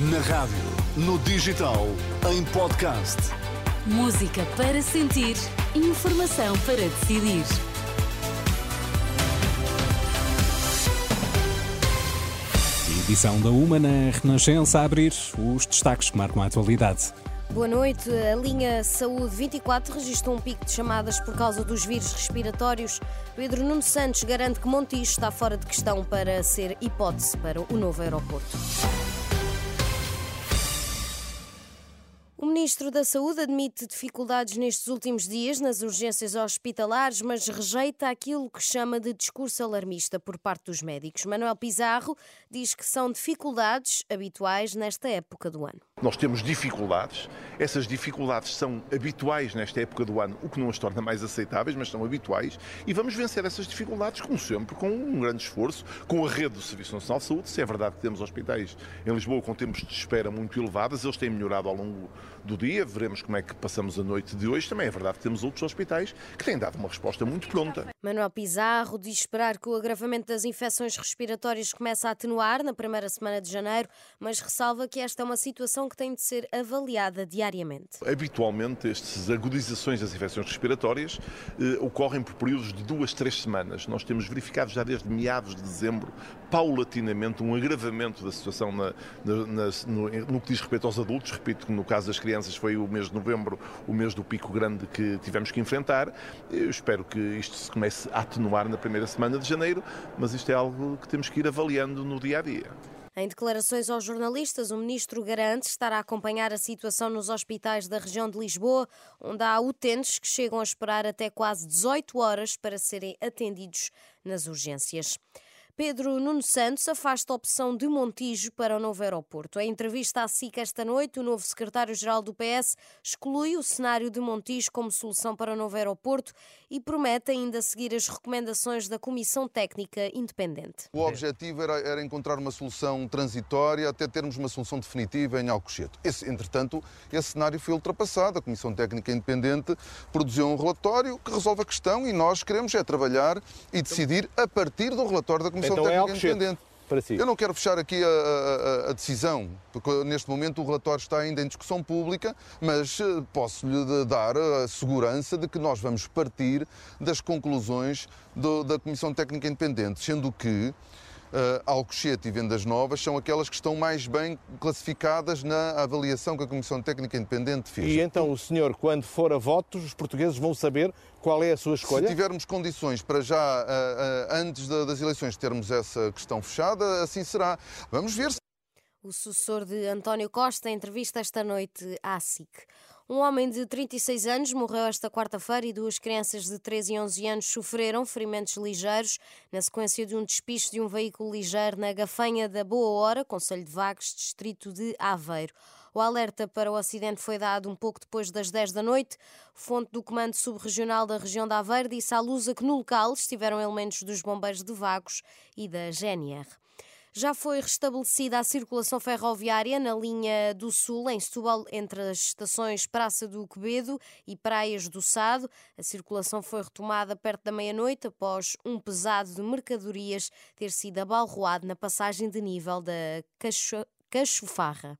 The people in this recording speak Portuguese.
Na rádio, no digital, em podcast. Música para sentir, informação para decidir. Edição da Uma na Renascença a abrir os destaques que marcam a atualidade. Boa noite. A linha Saúde 24 registrou um pico de chamadas por causa dos vírus respiratórios. Pedro Nuno Santos garante que Montijo está fora de questão para ser hipótese para o novo aeroporto. Ministro da Saúde admite dificuldades nestes últimos dias nas urgências hospitalares, mas rejeita aquilo que chama de discurso alarmista por parte dos médicos. Manuel Pizarro diz que são dificuldades habituais nesta época do ano. Nós temos dificuldades, essas dificuldades são habituais nesta época do ano, o que não as torna mais aceitáveis, mas são habituais, e vamos vencer essas dificuldades, como sempre, com um grande esforço, com a rede do Serviço Nacional de Saúde. Se é verdade que temos hospitais em Lisboa com tempos de espera muito elevados, eles têm melhorado ao longo do dia, veremos como é que passamos a noite de hoje. Também é verdade que temos outros hospitais que têm dado uma resposta muito pronta. Manuel Pizarro diz esperar que o agravamento das infecções respiratórias comece a atenuar na primeira semana de janeiro, mas ressalva que esta é uma situação que tem de ser avaliada diariamente. Habitualmente, estas agudizações das infecções respiratórias eh, ocorrem por períodos de duas, três semanas. Nós temos verificado já desde meados de dezembro, paulatinamente, um agravamento da situação na, na, na, no, no, que diz respeito aos adultos. Repito que no caso das crianças foi o mês de novembro, o mês do pico grande que tivemos que enfrentar. Eu espero que isto se comece a atenuar na primeira semana de janeiro, mas isto é algo que temos que ir avaliando no dia a dia. Em declarações aos jornalistas, o ministro garante estar a acompanhar a situação nos hospitais da região de Lisboa, onde há utentes que chegam a esperar até quase 18 horas para serem atendidos nas urgências. Pedro Nuno Santos afasta a opção de Montijo para o novo aeroporto. Em entrevista à SIC esta noite, o novo secretário-geral do PS exclui o cenário de Montijo como solução para o novo aeroporto e promete ainda seguir as recomendações da Comissão Técnica Independente. O objetivo era, era encontrar uma solução transitória até termos uma solução definitiva em Alcochete. Esse, entretanto, esse cenário foi ultrapassado. A Comissão Técnica Independente produziu um relatório que resolve a questão e nós queremos é trabalhar e decidir a partir do relatório da Comissão então Técnica é Independente. Para si. Eu não quero fechar aqui a, a, a, decisão, porque neste momento o relatório está ainda em discussão pública, mas eh, posso-lhe dar a segurança de que nós vamos partir das conclusões do, da Comissão Técnica Independente, sendo que Alcochete e Vendas Novas são aquelas que estão mais bem classificadas na avaliação que a Comissão Técnica Independente fez. E então o senhor, quando for a votos, os portugueses vão saber qual é a sua escolha? Se tivermos condições para já, uh, uh, antes das eleições, termos essa questão fechada, assim será. Vamos ver. O sucessor de António Costa, entrevista esta noite à SIC. Um homem de 36 anos morreu esta quarta-feira e duas crianças de 13 e 11 anos sofreram ferimentos ligeiros na sequência de um despiste de um veículo ligeiro na Gafanha da Boa Hora, Conselho de Vagos, distrito de Aveiro. O alerta para o acidente foi dado um pouco depois das 10 da noite. Fonte do Comando Subregional da região da Aveiro disse à Lusa que no local estiveram elementos dos bombeiros de Vagos e da GNR. Já foi restabelecida a circulação ferroviária na linha do Sul, em Setúbal, entre as estações Praça do Quevedo e Praias do Sado. A circulação foi retomada perto da meia-noite após um pesado de mercadorias ter sido abalroado na passagem de nível da Cacho... Cachofarra.